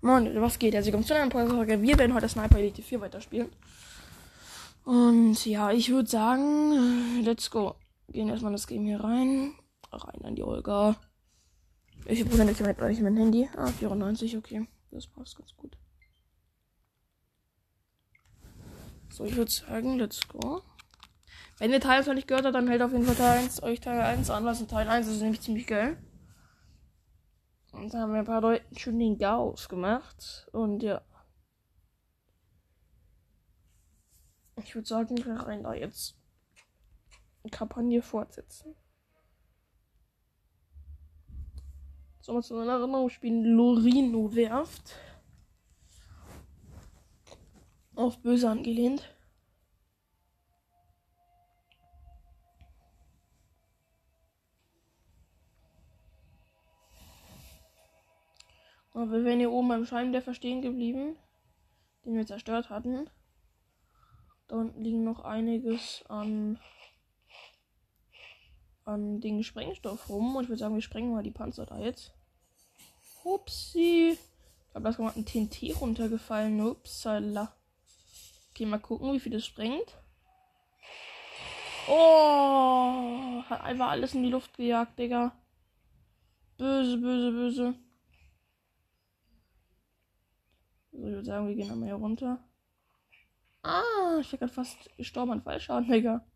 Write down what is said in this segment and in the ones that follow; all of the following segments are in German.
Moin, was geht? Also, kommt zu einer Folge. Wir werden heute Sniper Elite 4 weiterspielen. Und ja, ich würde sagen, let's go. Gehen erstmal das Game hier rein. Rein an die Olga. Ich habe nicht mit mein Handy. Ah, 94, okay. Das passt ganz gut. So, ich würde sagen, let's go. Wenn ihr Teil 1 noch nicht gehört habt, dann hält auf jeden Fall Teil 1, euch Teil 1 an, was Teil 1 ist nämlich ziemlich geil. Und da haben wir ein paar Leuten schon den Gauss gemacht. Und ja. Ich würde sagen, wir rein da jetzt Kampagne fortsetzen. So, mal zu einer Erinnerung spielen Lorino werft. Auf böse angelehnt. Aber wir wären hier oben beim Scheinwerfer stehen geblieben, den wir zerstört hatten. Da unten liegen noch einiges an, an Dingen Sprengstoff rum. Und ich würde sagen, wir sprengen mal die Panzer da jetzt. Upsi. Ich glaube, da ist gerade ein TNT runtergefallen. Upsala. Okay, mal gucken, wie viel das sprengt. Oh, hat einfach alles in die Luft gejagt, Digga. Böse, böse, böse. So, ich würde sagen, wir gehen einmal hier runter. Ah, ich bin gerade fast gestorben an Fallschaden, Digga.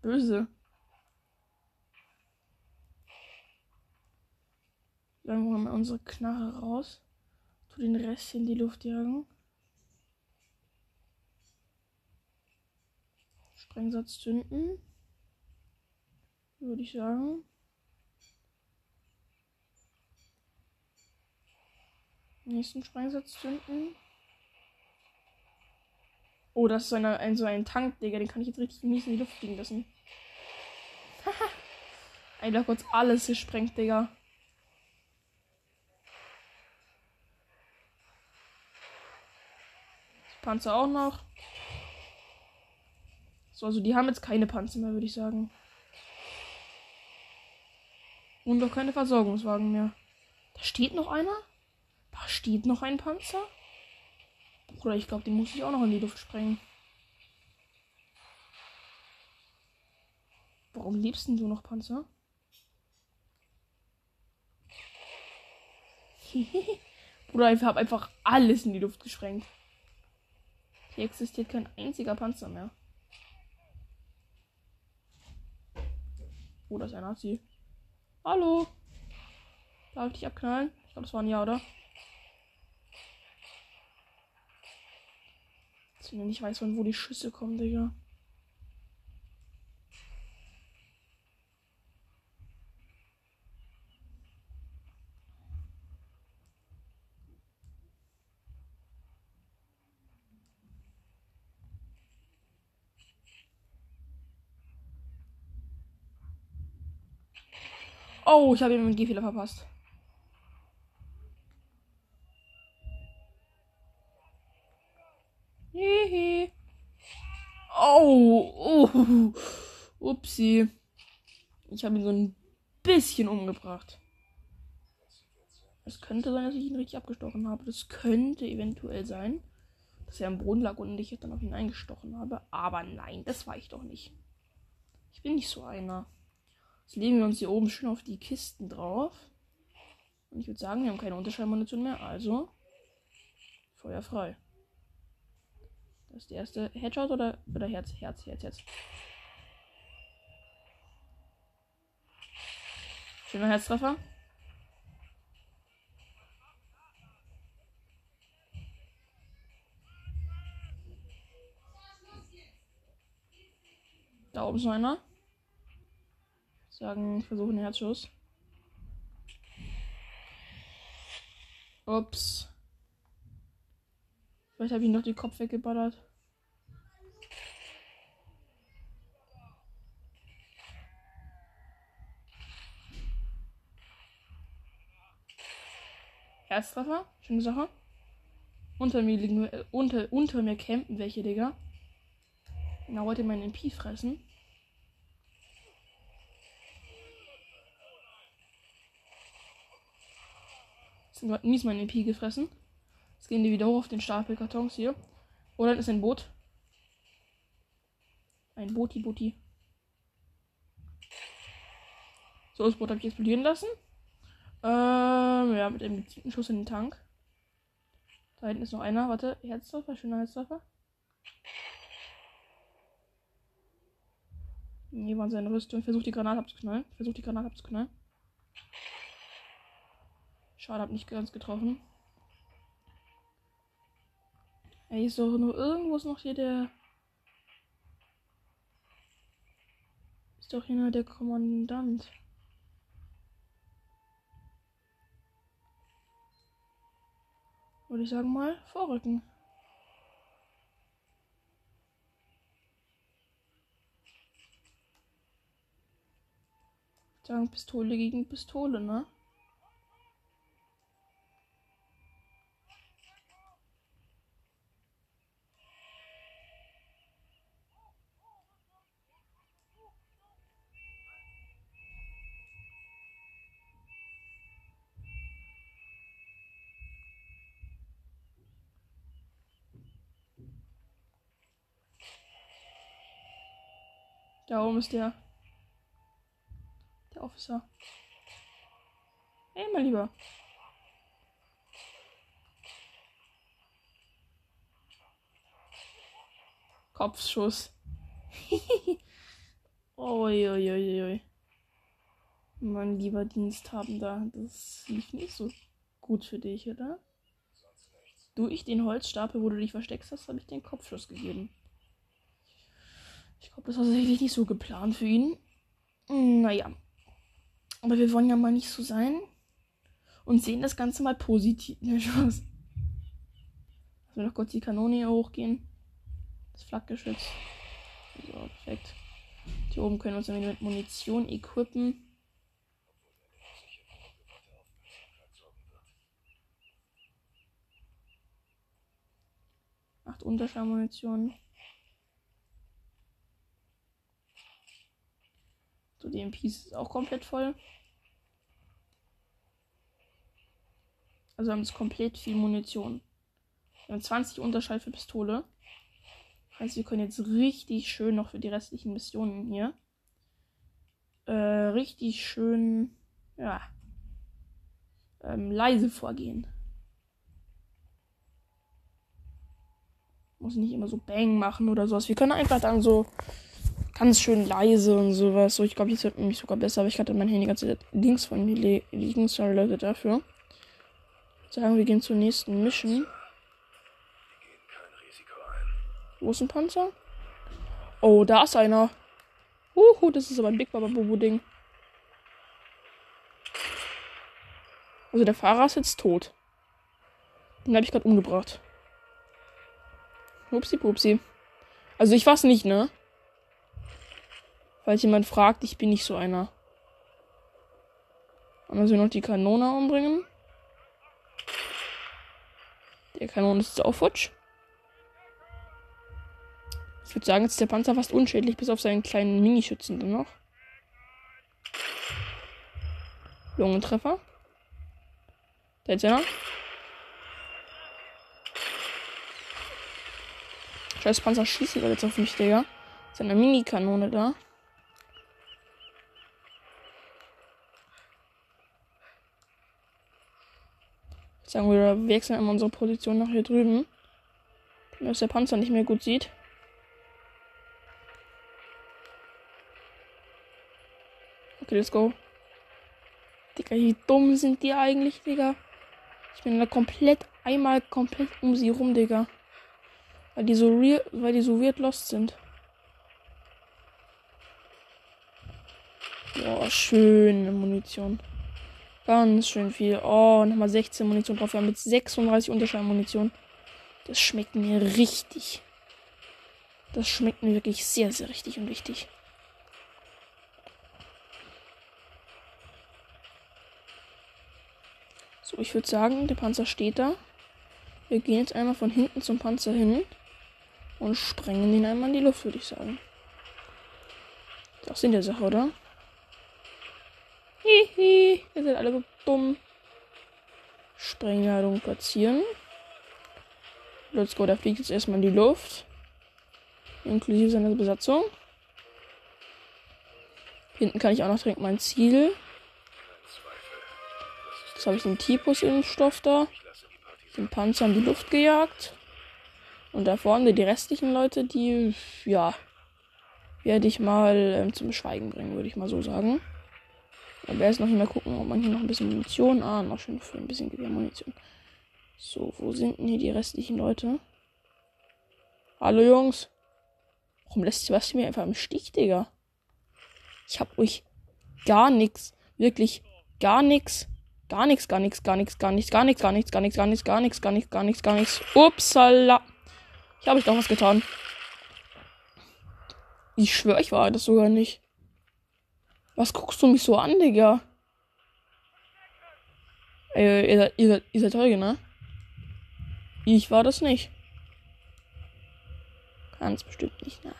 Böse. Dann holen wir unsere Knarre raus. Tu den Rest in die Luft jagen. Sprengsatz zünden. Würde ich sagen. Nächsten Sprengsatz zünden. Oh, das ist so, eine, ein, so ein Tank, Digga. Den kann ich jetzt richtig mies in die Luft fliegen lassen. Haha. Einfach kurz alles gesprengt, Digga. Panzer auch noch. So, also die haben jetzt keine Panzer mehr, würde ich sagen. Und auch keine Versorgungswagen mehr. Da steht noch einer? Steht noch ein Panzer. Bruder, ich glaube, den muss ich auch noch in die Luft sprengen. Warum liebst du noch Panzer? Bruder, ich habe einfach alles in die Luft gesprengt. Hier existiert kein einziger Panzer mehr. Oh, das ist ein Nazi. Hallo. Darf ich dich abknallen? Ich glaube, das war ein Ja, oder? Dass ich nicht weiß, von wo die Schüsse kommen, Digga. Oh, ich habe ihm einen G-Fehler verpasst. Hihi. Oh, oh. Upsi. Ich habe ihn so ein bisschen umgebracht. Es könnte sein, dass ich ihn richtig abgestochen habe. Das könnte eventuell sein, dass er am Boden lag und ich dann auf ihn eingestochen habe. Aber nein, das war ich doch nicht. Ich bin nicht so einer. Jetzt legen wir uns hier oben schön auf die Kisten drauf. Und ich würde sagen, wir haben keine Unterschallmunition mehr. Also, Feuer frei. Das ist der erste Headshot oder, oder Herz, Herz, Herz, Herz. Schöner Herztreffer. Da oben ist noch einer. Sagen, ich versuche einen Herzschuss. Ups. Vielleicht habe ich noch den Kopf weggeballert. Herztreffer, schöne Sache. Unter mir liegen, äh, unter, unter mir campen welche, Digga. Na, wollte meinen MP fressen. Du hat mies mein EP gefressen. Jetzt gehen die wieder hoch auf den Stapel Kartons hier. Oh, dann ist ein Boot. Ein Booti, Booti. So, das Boot habe ich explodieren lassen. Ähm, ja, mit einem gezielten Schuss in den Tank. Da hinten ist noch einer. Warte, Herztreffer, schöner Herztreffer. Hier war seine Rüstung. Versucht die Granate abzuknallen. Versucht die Granate abzuknallen. Schade, hab nicht ganz getroffen. Ey, ist doch nur irgendwo ist noch hier der. Ist doch hier nur der Kommandant. Würde ich sagen mal vorrücken. Sagen Pistole gegen Pistole, ne? Da oben ist der. Der Officer. Ey, mein Lieber. Kopfschuss. Uiuiuiui. Mein lieber Diensthabender, das lief nicht so gut für dich, oder? Du, ich den Holzstapel, wo du dich versteckst hast, habe ich den Kopfschuss gegeben. Ich glaube, das war tatsächlich nicht so geplant für ihn. Hm, naja. Aber wir wollen ja mal nicht so sein. Und sehen das Ganze mal positiv. Lassen wir noch kurz die Kanone hier hochgehen. Das Flakgeschütz. So, perfekt. Hier oben können wir uns dann wieder mit Munition equippen. Acht Unterschallmunition. So, die MPs ist auch komplett voll. Also wir haben jetzt komplett viel Munition. Wir haben 20 Unterschall für Pistole. Heißt, wir können jetzt richtig schön noch für die restlichen Missionen hier. Äh, richtig schön, ja, ähm, leise vorgehen. Muss nicht immer so Bang machen oder sowas. Wir können einfach dann so ganz schön leise und sowas. So, ich glaube, jetzt wird nämlich sogar besser, aber ich hatte mein Handy ganz links von mir liegen. Sorry Leute dafür. Sagen wir gehen zur nächsten Mission. Wo ist ein Panzer? Oh, da ist einer. Uhu, das ist aber ein Big Baba Bobo Ding. Also der Fahrer ist jetzt tot. Den habe ich gerade umgebracht. Upsi pupsi. Also ich war's nicht, ne? Falls jemand fragt, ich bin nicht so einer. Dann wir noch die Kanone umbringen. Der Kanone ist auch futsch. Ich würde sagen, jetzt ist der Panzer fast unschädlich, bis auf seinen kleinen Minischützen dann noch. Lungentreffer. Da ist einer. Scheiß Panzer schießt jetzt auf mich, Digga. Seine Mini-Kanone da. Sagen wir, wechseln einmal unsere Position nach hier drüben. Dass der Panzer nicht mehr gut sieht. Okay, let's go. Digga, wie dumm sind die eigentlich, Digga? Ich bin da komplett, einmal komplett um sie rum, Digga. Weil die so real, weil die so weird lost sind. Boah, schöne Munition. Ganz schön viel. Oh, nochmal 16 Munition drauf. Wir haben mit 36 Unterschallmunition. Das schmeckt mir richtig. Das schmeckt mir wirklich sehr, sehr richtig und wichtig. So, ich würde sagen, der Panzer steht da. Wir gehen jetzt einmal von hinten zum Panzer hin und sprengen ihn einmal in die Luft, würde ich sagen. Das sind der Sache, oder? Hihi, ihr seid alle so dumm. Sprengladung platzieren. Let's go, der fliegt jetzt erstmal in die Luft. Inklusive seiner Besatzung. Hinten kann ich auch noch direkt mein Ziel. Jetzt habe ich den Typus-Impfstoff da. Den Panzer in die Luft gejagt. Und da vorne die restlichen Leute, die, ja, werde ich mal ähm, zum Schweigen bringen, würde ich mal so sagen. Aber erst noch mal gucken, ob man hier noch ein bisschen Munition. Ah, noch schön für ein bisschen Gewehrmunition. So, wo sind denn hier die restlichen Leute? Hallo Jungs. Warum lässt Sebastian mir einfach im Stich, Digga? Ich hab euch gar nichts, wirklich gar nichts, gar nichts, gar nichts, gar nichts, gar nichts, gar nichts, gar nichts, gar nichts, gar nichts, gar nichts, gar nichts, gar nichts, gar nichts. Upsala. Ich habe ich doch was getan. Ich schwöre, ich war das sogar nicht. Was guckst du mich so an, Digga? Ey, ihr seid, ihr ihr seid Zeuge, ne? Ich war das nicht. Ganz bestimmt nicht, nein.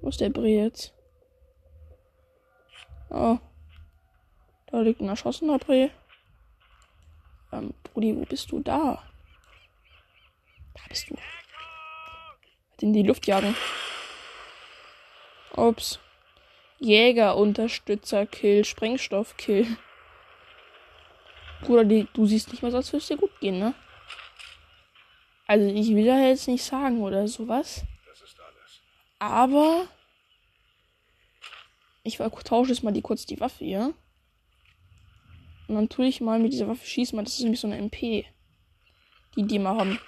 Wo ist der Brie jetzt? Oh. Da liegt ein erschossener Brie. Ähm, Brudi, wo bist du da? Da bist du. In die Luft jagen. Ups. Jäger, Unterstützer, Kill, Sprengstoff, Kill. Bruder, die, du siehst nicht mal, als würde es dir gut gehen, ne? Also, ich will da jetzt nicht sagen oder sowas. Aber. Ich tausche jetzt mal die kurz die Waffe hier. Und dann tue ich mal mit dieser Waffe schießen, weil das ist nämlich so eine MP. Die die mal haben.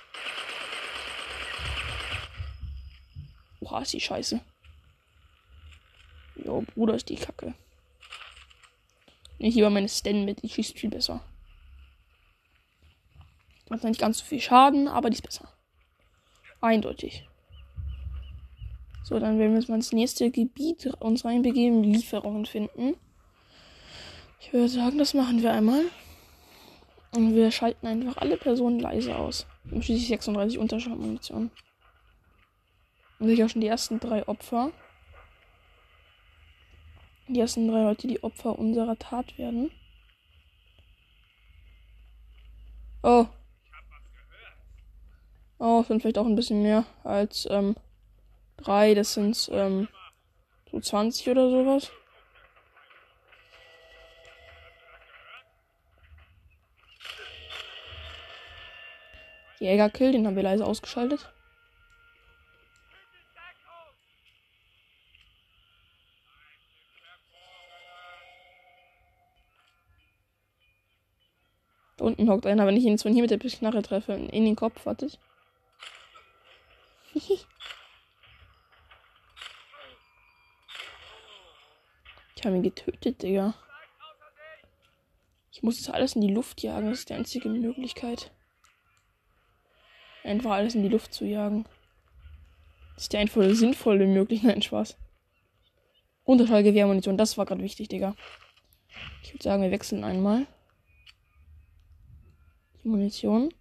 Oha, ist die scheiße. Jo, Bruder, ist die Kacke. Ich lieber meine Sten mit, die schießt viel besser. Macht nicht ganz so viel Schaden, aber die ist besser. Eindeutig. So, dann werden wir uns mal ins nächste Gebiet uns reinbegeben, Lieferungen finden. Ich würde sagen, das machen wir einmal. Und wir schalten einfach alle Personen leise aus. Und schließlich 36 Unterschaltmunition. Und ich auch schon die ersten drei Opfer. Die ersten drei Leute, die Opfer unserer Tat werden. Oh. Oh, sind vielleicht auch ein bisschen mehr als ähm, drei. Das sind ähm, so 20 oder sowas. Jägerkill, den haben wir leise ausgeschaltet. Unten hockt einer, wenn ich ihn von hier mit der Knarre treffe, in den Kopf, warte ich. ich habe ihn getötet, Digga. Ich muss jetzt alles in die Luft jagen, das ist die einzige Möglichkeit. Einfach alles in die Luft zu jagen. Das ist die einfache sinnvolle Möglichkeit, nein, Spaß. Unterschallgewehrmunition, das war gerade wichtig, Digga. Ich würde sagen, wir wechseln einmal. Munition.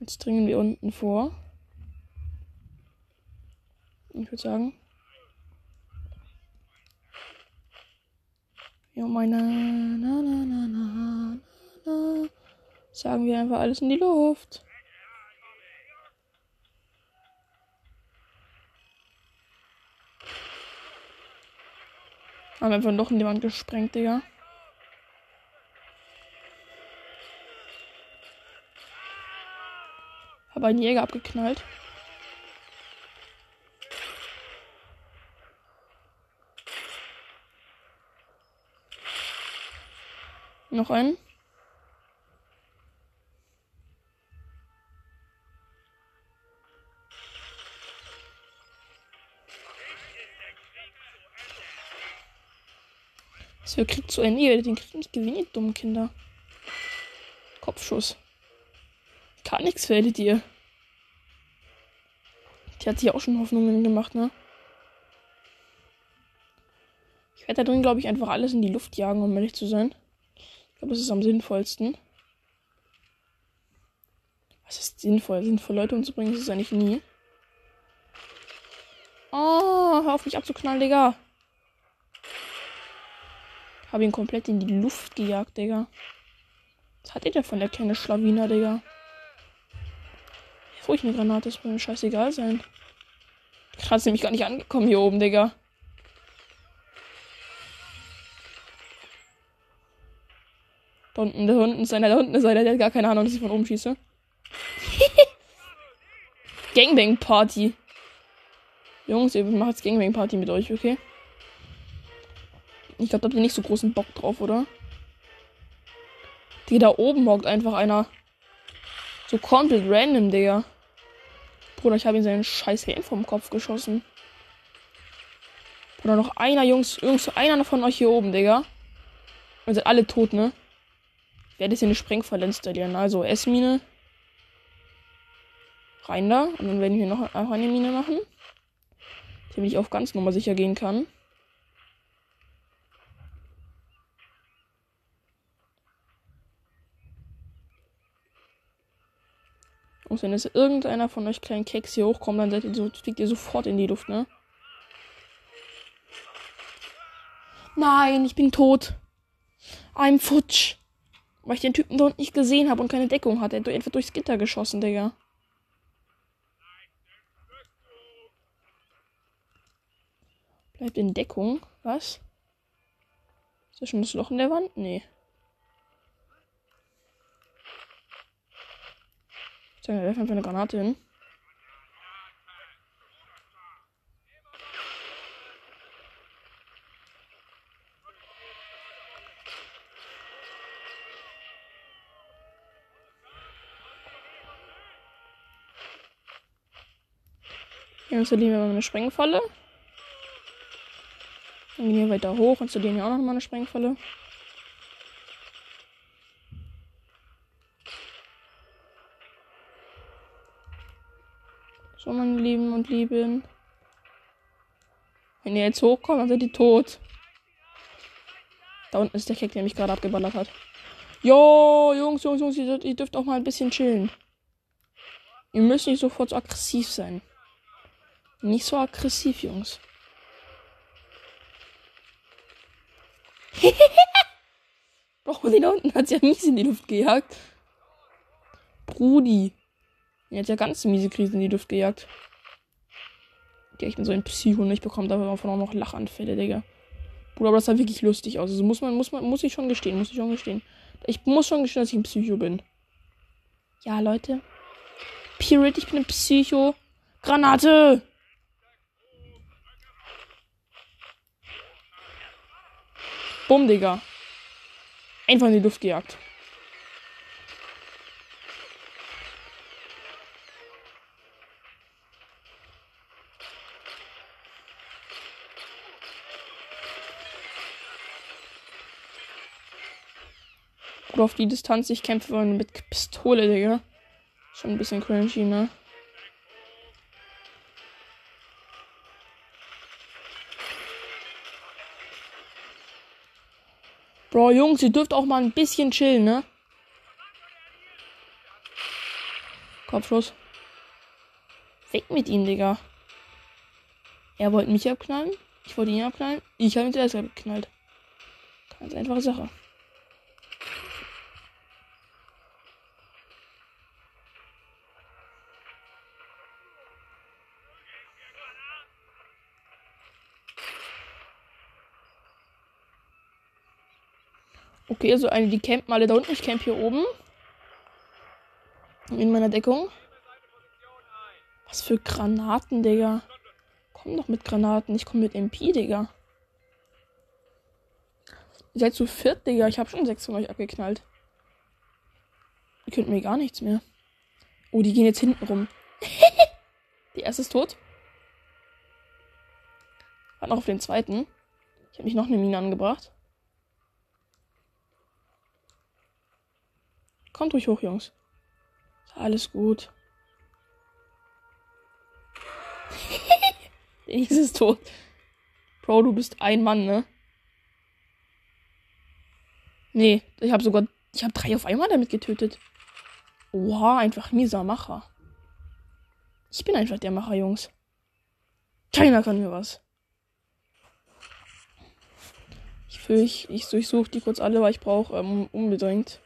Jetzt dringen wir unten vor. Ich würde sagen. Ja, meine. Na, na, na, na, na. Sagen wir einfach alles in die Luft. Haben einfach noch in die Wand gesprengt, Digga. Habe einen Jäger abgeknallt. Noch einen. So, kriegt so ein ihr den kriegt nicht gewinnen, dummen Kinder. Kopfschuss. Kann nichts werdet ihr. Die hat sich auch schon Hoffnungen gemacht, ne? Ich werde da drin, glaube ich, einfach alles in die Luft jagen, um ehrlich zu sein. Ich glaube, das ist am sinnvollsten. Was ist sinnvoll? Sinnvoll Leute umzubringen, das ist eigentlich nie. Oh, hör auf mich abzuknallen, Digga. Habe ihn komplett in die Luft gejagt, Digga. Was hat ihr denn von der kleine Schlawiner, Digga? Ruhig eine Granate, ist mir scheißegal sein. Gerade ist nämlich gar nicht angekommen hier oben, Digga. Da unten, da unten ist einer, da unten ist einer, der hat gar keine Ahnung, dass ich von oben schieße. Gangbang Party. Jungs, ihr macht jetzt Gangbang Party mit euch, okay? Ich glaube, da habt ihr nicht so großen Bock drauf, oder? Die da oben hockt einfach einer. So komplett random, Digga. Bruder, ich habe ihm seinen scheiß Helm vom Kopf geschossen. Oder noch einer, Jungs, Jungs, einer von euch hier oben, Digga. Und sind alle tot, ne? Ich werde jetzt hier eine Sprengfalle installieren. Also S-Mine. Rein da. Und dann werden wir noch eine Mine machen. Damit ich auf ganz Nummer sicher gehen kann. Und wenn jetzt irgendeiner von euch kleinen Keks hier hochkommt, dann seid ihr so, fliegt ihr sofort in die Luft, ne? Nein, ich bin tot. I'm futsch. Weil ich den Typen dort nicht gesehen habe und keine Deckung hatte. Er hat durchs Gitter geschossen, Digga. Bleibt in Deckung. Was? Ist das schon das Loch in der Wand? Nee. Ich wir werfen einfach eine Granate hin. Hier installieren wir mal eine Sprengfalle. Dann gehen wir weiter hoch, installieren wir auch noch mal eine Sprengfalle. So, meine Lieben und Lieben. Wenn ihr jetzt hochkommt, dann seid ihr tot. Da unten ist der Keck, der mich gerade abgeballert hat. Jo, Jungs, Jungs, Jungs, ihr, dürft auch mal ein bisschen chillen. Ihr müsst nicht sofort so aggressiv sein. Nicht so aggressiv, Jungs. Bro, den da unten hat ja mies in die Luft gejagt. Brudi. Er hat ja ganz miese Krisen in die Luft gejagt. Die ich bin so ein Psycho nicht bekommen, dafür davon auch noch Lachanfälle, Digga. Bruder, aber das sah wirklich lustig aus. Also muss man, muss man, muss ich schon gestehen, muss ich schon gestehen. Ich muss schon gestehen, dass ich ein Psycho bin. Ja, Leute. Period, ich bin ein Psycho. Granate! Bumm, Digga. Einfach in die Luft gejagt. Oder auf die Distanz. Ich kämpfe mit Pistole, Digga. Schon ein bisschen cringy, ne? Bro, Jungs, ihr dürft auch mal ein bisschen chillen, ne? Kopfschuss. Weg mit ihm, Digga. Er wollte mich abknallen. Ich wollte ihn abknallen. Ich habe ihn zuerst abgeknallt. Ganz einfache Sache. Okay, also eine, die campen alle da unten. Ich camp hier oben. In meiner Deckung. Was für Granaten, Digga. Komm doch mit Granaten. Ich komme mit MP, Digga. Ihr seid zu viert, Digga. Ich habe schon sechs von euch abgeknallt. Ihr könnt mir gar nichts mehr. Oh, die gehen jetzt hinten rum. die erste ist tot. War noch auf den zweiten. Ich habe mich noch eine Mine angebracht. Kommt ruhig hoch, Jungs. Alles gut. Dennis ist tot. Bro, du bist ein Mann, ne? Nee, ich habe sogar. Ich habe drei auf einmal damit getötet. Oha, einfach mieser Macher. Ich bin einfach der Macher, Jungs. Keiner kann mir was. Ich ich, ich durchsuche die kurz alle, weil ich brauche ähm, unbedingt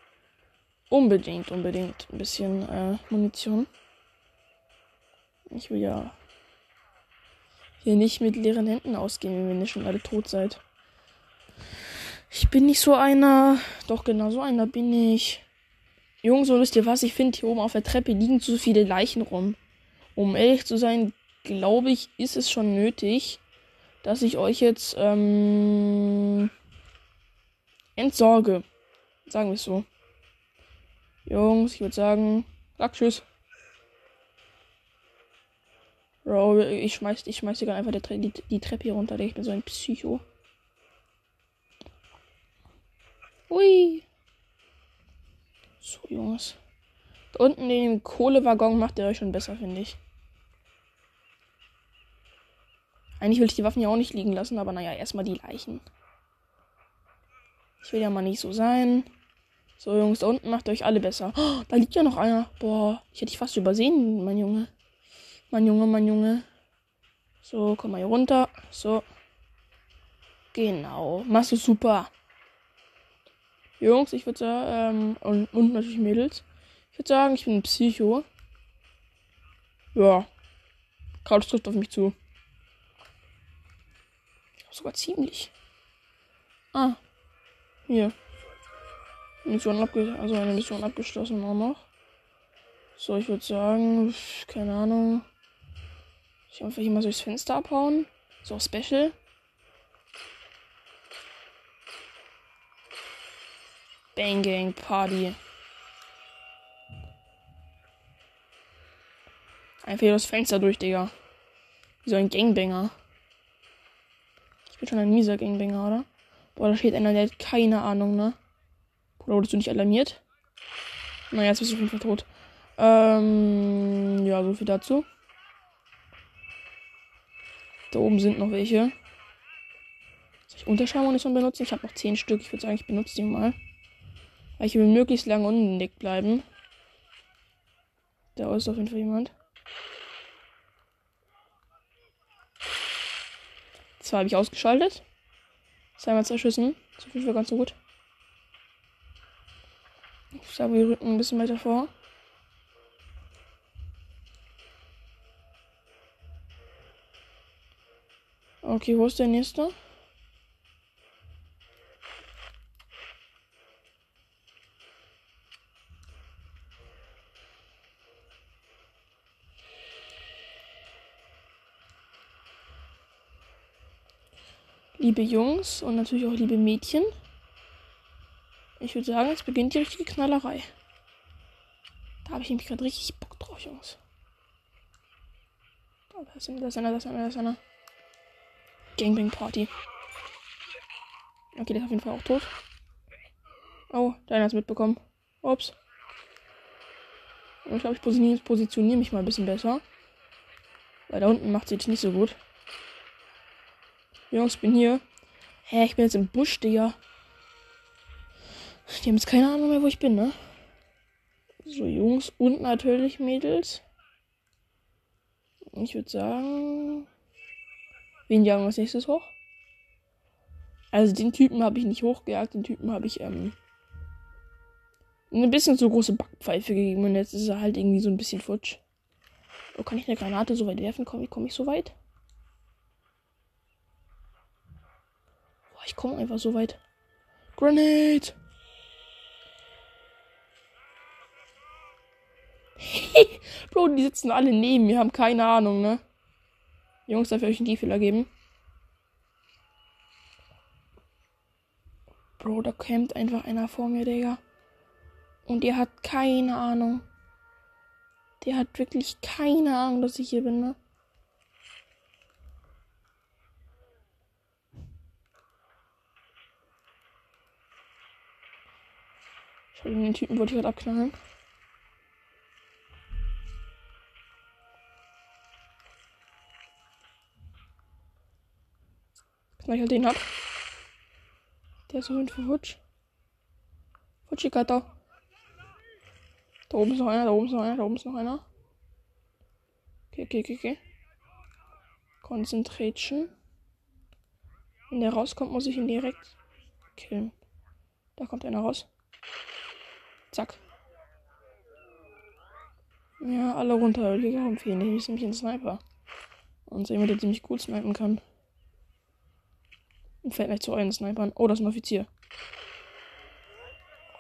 unbedingt, unbedingt ein bisschen äh, Munition. Ich will ja hier nicht mit leeren Händen ausgehen, wenn ihr schon alle tot seid. Ich bin nicht so einer. Doch, genau so einer bin ich. Jungs, so wisst ihr was? Ich finde, hier oben auf der Treppe liegen zu viele Leichen rum. Um ehrlich zu sein, glaube ich, ist es schon nötig, dass ich euch jetzt ähm, entsorge. Sagen wir es so. Jungs, ich würde sagen, sag tschüss. Bro, ich schmeiß, ich schmeiß dir einfach die, die, die Treppe hier runter, ich bin so ein Psycho. Ui. So, Jungs. Da unten in dem Kohlewaggon macht ihr euch schon besser, finde ich. Eigentlich will ich die Waffen ja auch nicht liegen lassen, aber naja, erstmal die Leichen. Ich will ja mal nicht so sein. So, Jungs, da unten macht euch alle besser. Oh, da liegt ja noch einer. Boah, ich hätte dich fast übersehen, mein Junge. Mein Junge, mein Junge. So, komm mal hier runter. So. Genau. Machst du super. Jungs, ich würde sagen, ähm, und, und natürlich Mädels. Ich würde sagen, ich bin ein Psycho. Ja. Kraut trifft auf mich zu. Sogar ziemlich. Ah. Hier. Mission also eine Mission abgeschlossen auch noch. So, ich würde sagen, keine Ahnung. Ich einfach hier mal durchs Fenster abhauen. So Special. Bang Gang Party. Einfach das Fenster durch, Digga. Wie so ein Gangbanger. Ich bin schon ein mieser Gangbanger, oder? Boah, da steht einer, der hat keine Ahnung, ne? Oder wurdest du nicht alarmiert? Naja, jetzt bist du auf jeden Fall tot. Ähm, ja, so viel dazu. Da oben sind noch welche. Soll ich Unterschallmunition benutzen? Ich habe noch 10 Stück. Ich würde sagen, ich benutze die mal. Weil ich will möglichst lange unentdeckt bleiben. Da ist auf jeden Fall jemand. Zwei habe ich ausgeschaltet. Zweimal zwei Schüssen. So viel war ganz so gut. Ich sage, wir rücken ein bisschen weiter vor. Okay, wo ist der nächste? Liebe Jungs und natürlich auch liebe Mädchen. Ich würde sagen, es beginnt die richtige Knallerei. Da habe ich nämlich gerade richtig Bock drauf, Jungs. Da ist einer, da ist einer, da ist einer, einer. Gangbang Party. Okay, der ist auf jeden Fall auch tot. Oh, deiner ist mitbekommen. Ups. Ich glaube, ich positioniere, positioniere mich mal ein bisschen besser. Weil da unten macht sie nicht so gut. Jungs, bin hier. Hä, ich bin jetzt im Busch, Digga. Die haben jetzt keine Ahnung mehr, wo ich bin, ne? So, Jungs und natürlich Mädels. Ich würde sagen. Wen jagen wir als nächstes hoch? Also den Typen habe ich nicht hochgejagt, den Typen habe ich ähm, eine bisschen zu große Backpfeife gegeben und jetzt ist er halt irgendwie so ein bisschen futsch. Oh, kann ich eine Granate so weit werfen? Komm, wie komme ich so weit? Boah, ich komme einfach so weit. Grenade! Bro, die sitzen alle neben mir, haben keine Ahnung, ne? Jungs, darf ich euch einen Tieffehler geben? Bro, da kämpft einfach einer vor mir, Digga. Und der hat keine Ahnung. Der hat wirklich keine Ahnung, dass ich hier bin, ne? Habe den Typen wollte ich gerade abknallen. Weil ich den hab. Der ist so hin Futsch. Futschikata. Da oben ist noch einer, da oben ist noch einer, da oben ist noch einer. Okay, okay, okay, okay. Concentration. Wenn der rauskommt, muss ich ihn direkt killen. Da kommt einer raus. Zack. Ja, alle runter. Liga empfehlen. Ich ist nämlich ein Sniper. Und so jemand, der ziemlich gut snipen kann. Fällt gleich zu euren Snipern. Oh, das ist ein Offizier.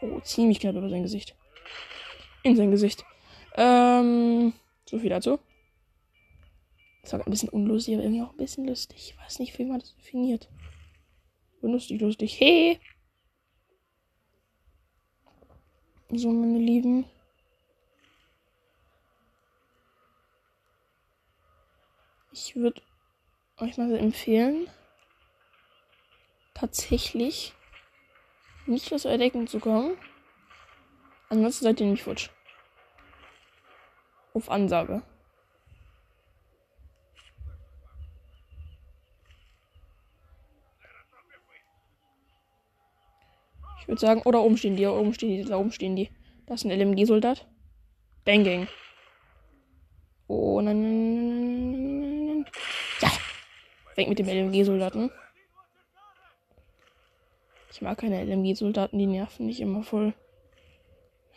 Oh, ziemlich knapp über sein Gesicht. In sein Gesicht. Ähm, so viel dazu. Das war ein bisschen unlustig, aber irgendwie auch ein bisschen lustig. Ich weiß nicht, wie man das definiert. Lustig, lustig. Hey! So, meine Lieben. Ich würde euch mal empfehlen, tatsächlich nicht aus eurer Deckung zu kommen. Ansonsten seid ihr nämlich futsch. Auf Ansage. Ich würde sagen, oder oben stehen die, da oben stehen die, da oben stehen die. Das ist ein LMG-Soldat. Bang, gang. Oh, nein, nein, nein, nein. Ja! Weg mit dem LMG-Soldaten. Ich mag keine LMG-Soldaten, die nerven nicht immer voll.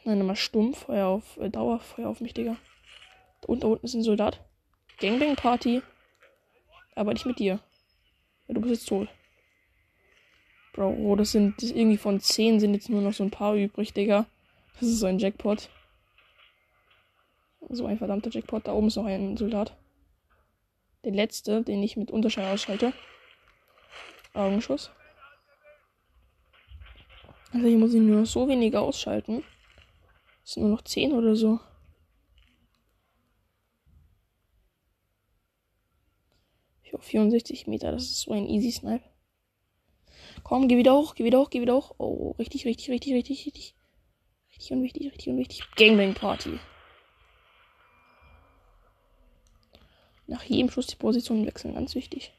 Nein, immer stumpf, Feuer auf, äh, Dauerfeuer auf mich, Digga. Und da unten ist ein Soldat. Gangbang-Party. Aber nicht mit dir. Ja, du bist jetzt tot. Bro, oh, das sind das irgendwie von 10 sind jetzt nur noch so ein paar übrig, Digga. Das ist so ein Jackpot. So ein verdammter Jackpot. Da oben ist noch ein Soldat. Der letzte, den ich mit Unterscheid ausschalte. Augenschuss. Also ich muss ihn nur so weniger ausschalten. Das sind nur noch 10 oder so. Ich auf 64 Meter, das ist so ein Easy Snipe. Komm, geh wieder hoch, geh wieder hoch, geh wieder hoch. Oh, richtig, richtig, richtig, richtig, richtig. Richtig unwichtig, richtig unwichtig. Gangbang Party. Nach jedem Schuss die Position wechseln, ganz wichtig.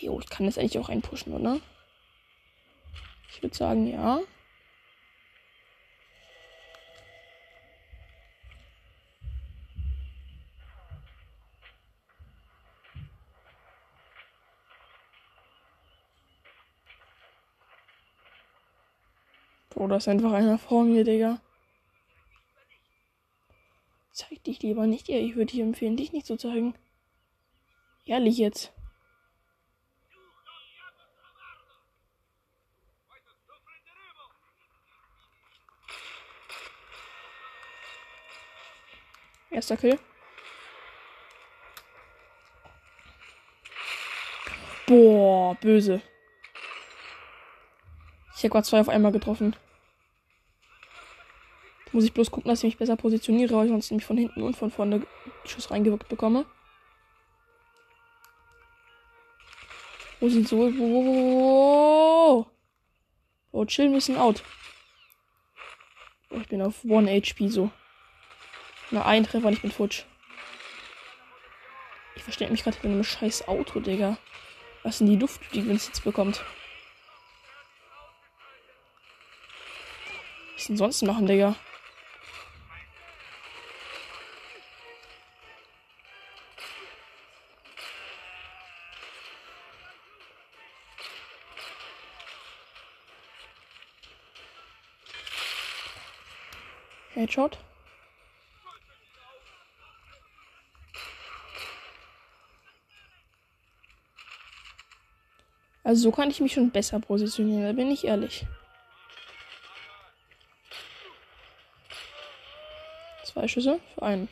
Jo, ich kann das eigentlich auch einpushen, oder? Ich würde sagen, ja. Oder ist einfach einer vor mir, Digga. Zeig dich lieber nicht, ihr. Ich würde dir empfehlen, dich nicht zu zeigen. Ehrlich jetzt. Erster Kill. Boah, böse. Ich habe gerade zwei auf einmal getroffen. Muss ich bloß gucken, dass ich mich besser positioniere, weil ich sonst nämlich von hinten und von vorne Schuss reingewirkt bekomme. Wo sind so? Wo? Oh, chill müssen out. Oh, ich bin auf 1 HP so. Na, ein Treffer und ich bin futsch. Ich verstehe mich gerade in einem scheiß Auto, Digga. Was sind die Luft, die Vince jetzt bekommt? Was denn sonst machen, Digga? Headshot. Also so kann ich mich schon besser positionieren, da bin ich ehrlich. Zwei Schüsse für einen.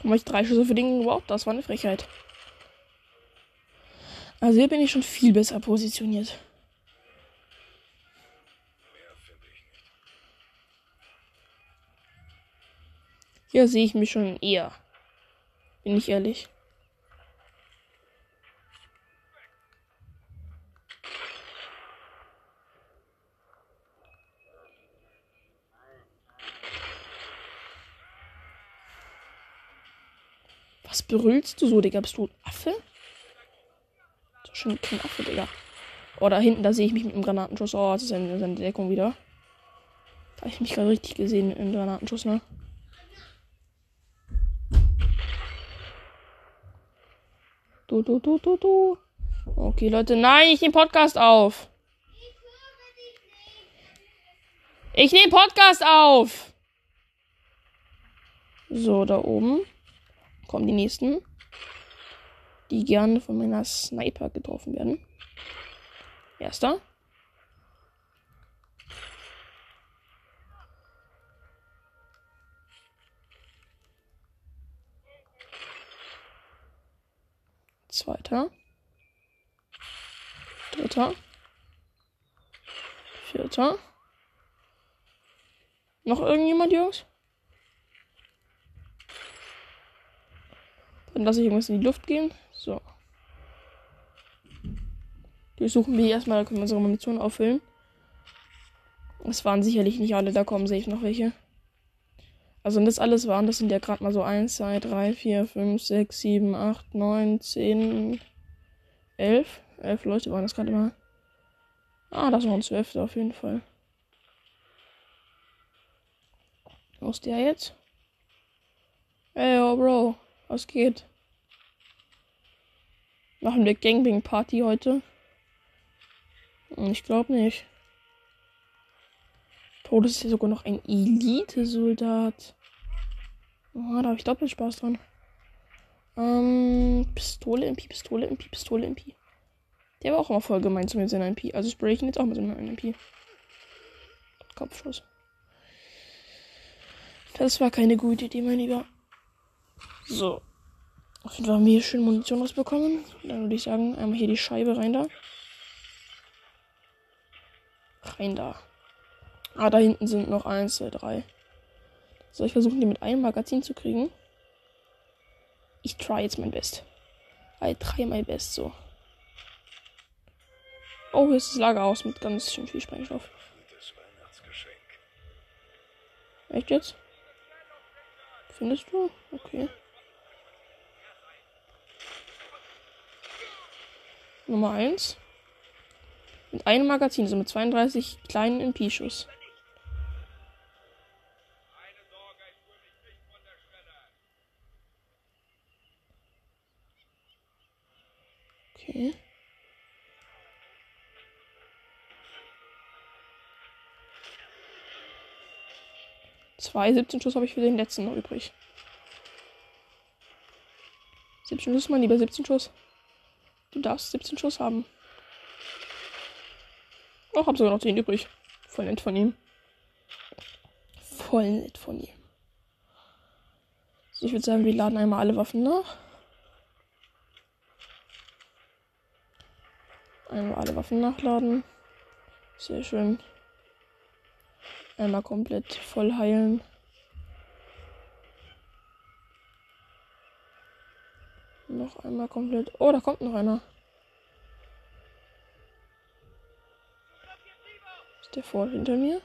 Guck ich drei Schüsse für den. Wow, das war eine Frechheit. Also hier bin ich schon viel besser positioniert. Hier sehe ich mich schon eher. Bin ich ehrlich. Was brüllst du so, Digga? Bist du ein Affe? Ist schon kein Affe, Digga. Oh, da hinten, da sehe ich mich mit dem Granatenschuss. Oh, das ist eine, seine Deckung wieder. Da habe ich mich gerade richtig gesehen im Granatenschuss, ne? Du, du, du, du, du. Okay, Leute, nein, ich nehme Podcast auf. Ich nehme Podcast auf. So, da oben kommen die nächsten, die gerne von meiner Sniper getroffen werden. Erster. Zweiter. Dritter. Vierter. Noch irgendjemand, Jungs? Dann lasse ich irgendwas in die Luft gehen. So. Durchsuchen wir erstmal, da können wir unsere Munition auffüllen. Es waren sicherlich nicht alle, da kommen safe noch welche. Also wenn das alles waren, das sind ja gerade mal so 1, 2, 3, 4, 5, 6, 7, 8, 9, 10, 11. 11 Leute waren das gerade mal. Ah, das waren 12 auf jeden Fall. Wo ist der jetzt? Ey, oh Bro, was geht? Machen wir Gangbang-Party heute? Hm, ich glaube nicht. Das ist ja sogar noch ein Elite-Soldat. Oh, da habe ich doppelt Spaß dran. Ähm, Pistole, MP, Pistole, MP, Pistole, MP. Der war auch immer voll gemein zu mir, sein MP. Also spray ich ihn jetzt auch mit seinem MP. Kopfschuss. Das war keine gute Idee, mein Lieber. So. Auf jeden Fall haben wir hier schön Munition rausbekommen. Dann würde ich sagen, einmal hier die Scheibe rein da. Rein da. Ah, da hinten sind noch eins, zwei, drei. Soll ich versuchen, die mit einem Magazin zu kriegen? Ich try jetzt mein Best. I try my best, so. Oh, hier ist das Lagerhaus mit ganz schön viel Sprengstoff. Echt jetzt? Findest du? Okay. Nummer 1. Mit einem Magazin, so mit 32 kleinen MP-Schuss. Okay. Zwei 17 Schuss habe ich für den letzten noch übrig. 17 Schuss, mein lieber 17 Schuss. Du darfst 17 Schuss haben. Oh, hab sogar noch 10 übrig. Voll nett von ihm. Voll nett von ihm. So, ich würde sagen, wir laden einmal alle Waffen nach. Einmal alle Waffen nachladen. Sehr schön. Einmal komplett voll heilen. Noch einmal komplett. Oh, da kommt noch einer. Ist der vor hinter mir?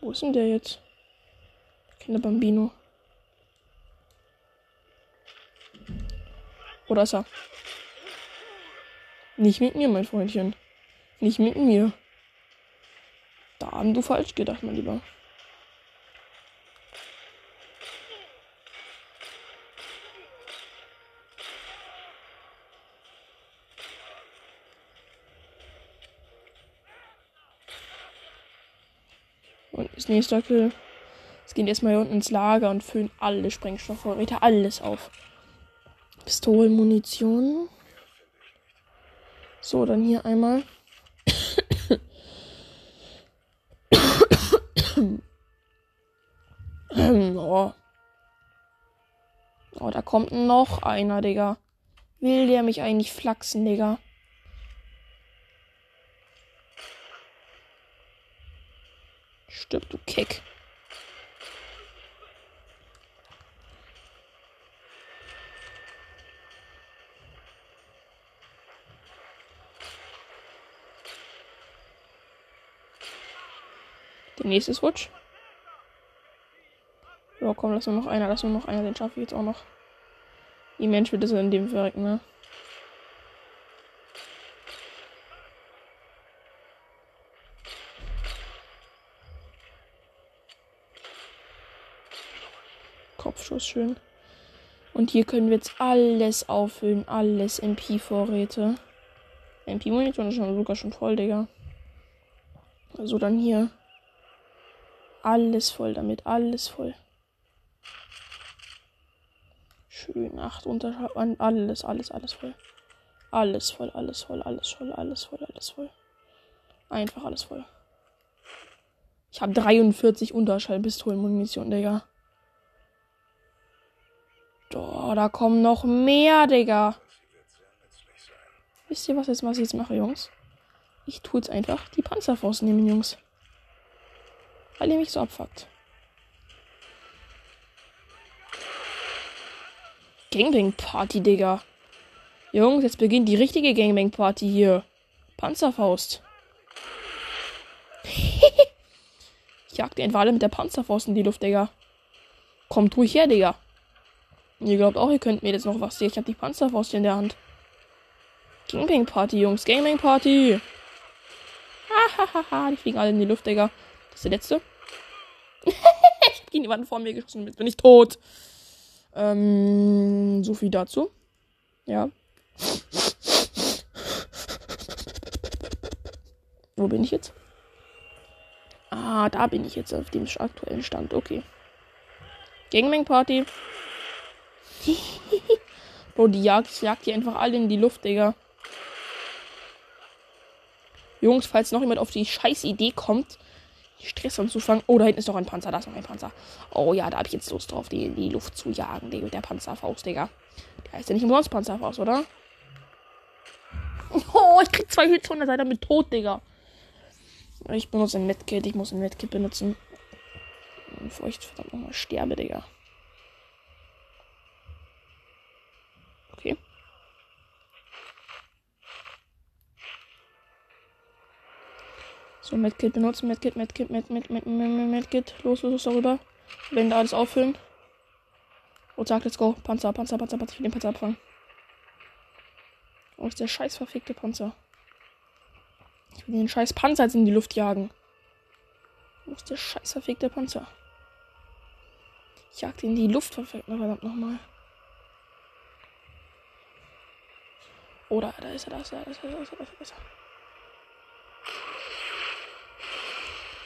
Wo ist denn der jetzt? Kinder Bambino. Oder ist er? Nicht mit mir, mein Freundchen. Nicht mit mir. Da haben du falsch gedacht, mein Lieber. Und das nächste Kill. Jetzt gehen erstmal hier unten ins Lager und füllen alle Sprengstoffvorräte, alles auf. Pistolen, Munition. So, dann hier einmal. oh. oh, da kommt noch einer, Digga. Will der mich eigentlich flachsen, Digga? Stirb, du Keck. nächste Switch. Ja, komm, lass nur noch einer, lass nur noch einer, den schaffe ich jetzt auch noch. Die Mensch wird das in dem verrecken, ne? Kopfschuss schön. Und hier können wir jetzt alles auffüllen, alles MP-Vorräte. MP-Monitor ist schon sogar schon voll, Digga. Also dann hier alles voll damit. Alles voll. Schön. Acht Unterschrift. Alles, alles, alles voll. Alles voll, alles voll, alles voll, alles voll, alles voll. Einfach alles voll. Ich habe 43 Unterschallpistolenmunition, Digga. Oh, da kommen noch mehr, Digga. Wisst ihr, was, jetzt, was ich jetzt mache, Jungs? Ich tue jetzt einfach die Panzerfaust nehmen, Jungs. Weil ihr mich so abfuckt. Gangbang Party, Digga. Jungs, jetzt beginnt die richtige Gangbang Party hier. Panzerfaust. ich jag die alle mit der Panzerfaust in die Luft, Digga. Kommt ruhig her, Digga. Ihr glaubt auch, ihr könnt mir jetzt noch was sehen. Ich habe die Panzerfaust in der Hand. Gangbang Party, Jungs. Gangbang Party. Hahaha. die fliegen alle in die Luft, Digga. Das ist der letzte. ich hab gegen die Wand vor mir geschossen. Jetzt bin ich tot. Ähm, so viel dazu. Ja. Wo bin ich jetzt? Ah, da bin ich jetzt auf dem aktuellen Stand. Okay. Gangbang Party. Bro, die jagt, jagt die einfach alle in die Luft, Digga. Jungs, falls noch jemand auf die scheiß Idee kommt, Stress anzufangen. Oh, da hinten ist noch ein Panzer. Da ist noch ein Panzer. Oh ja, da habe ich jetzt Lust drauf, die in die Luft zu jagen, mit der Panzerfaust, Digga. Der heißt ja nicht umsonst Panzerfaust, oder? Oh, ich krieg zwei Hits von der Seite mit tot, Digga. Ich benutze ein Medkit. Ich muss ein Medkit benutzen. Bevor ich verdammt nochmal sterbe, Digga. Okay. So, Medkit benutzen. Medkit, Medkit, Med, Med, Med, Med, Medkit. Los, los, los, darüber. Wenn da alles auffüllen. Und sagt, let's go. Panzer, Panzer, Panzer, Panzer. Ich will den Panzer abfangen. Wo ist der scheiß verfickte Panzer? Ich will den scheiß Panzer jetzt in die Luft jagen. Wo ist der scheiß verfickte Panzer? Ich jag den in die Luft, verdammt nochmal. Oder, da ist er, da ist er, da ist er, da ist er, da ist er.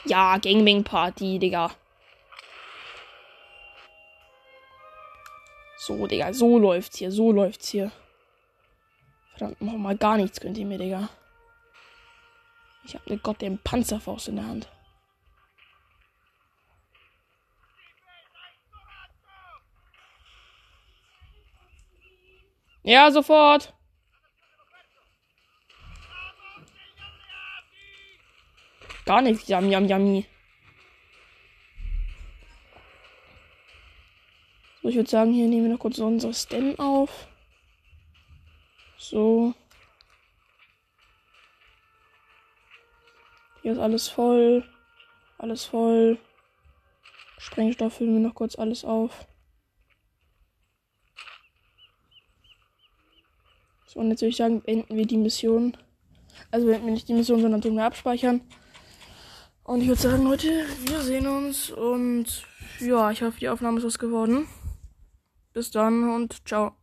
Ja, Gangbang Party, Digga. So, Digga, so läuft's hier, so läuft's hier. Verdammt nochmal gar nichts könnt ihr mir, Digga. Ich hab ne goddamn Panzerfaust in der Hand. Ja, sofort. Gar nichts. Yam, yam, yummy. So, ich würde sagen, hier nehmen wir noch kurz unsere Stem auf. So. Hier ist alles voll. Alles voll. Sprengstoff füllen wir noch kurz alles auf. So, und jetzt würde ich sagen, beenden wir die Mission. Also beenden wir nicht die Mission, sondern tun wir abspeichern. Und ich würde sagen, Leute, wir sehen uns und ja, ich hoffe, die Aufnahme ist was geworden. Bis dann und ciao.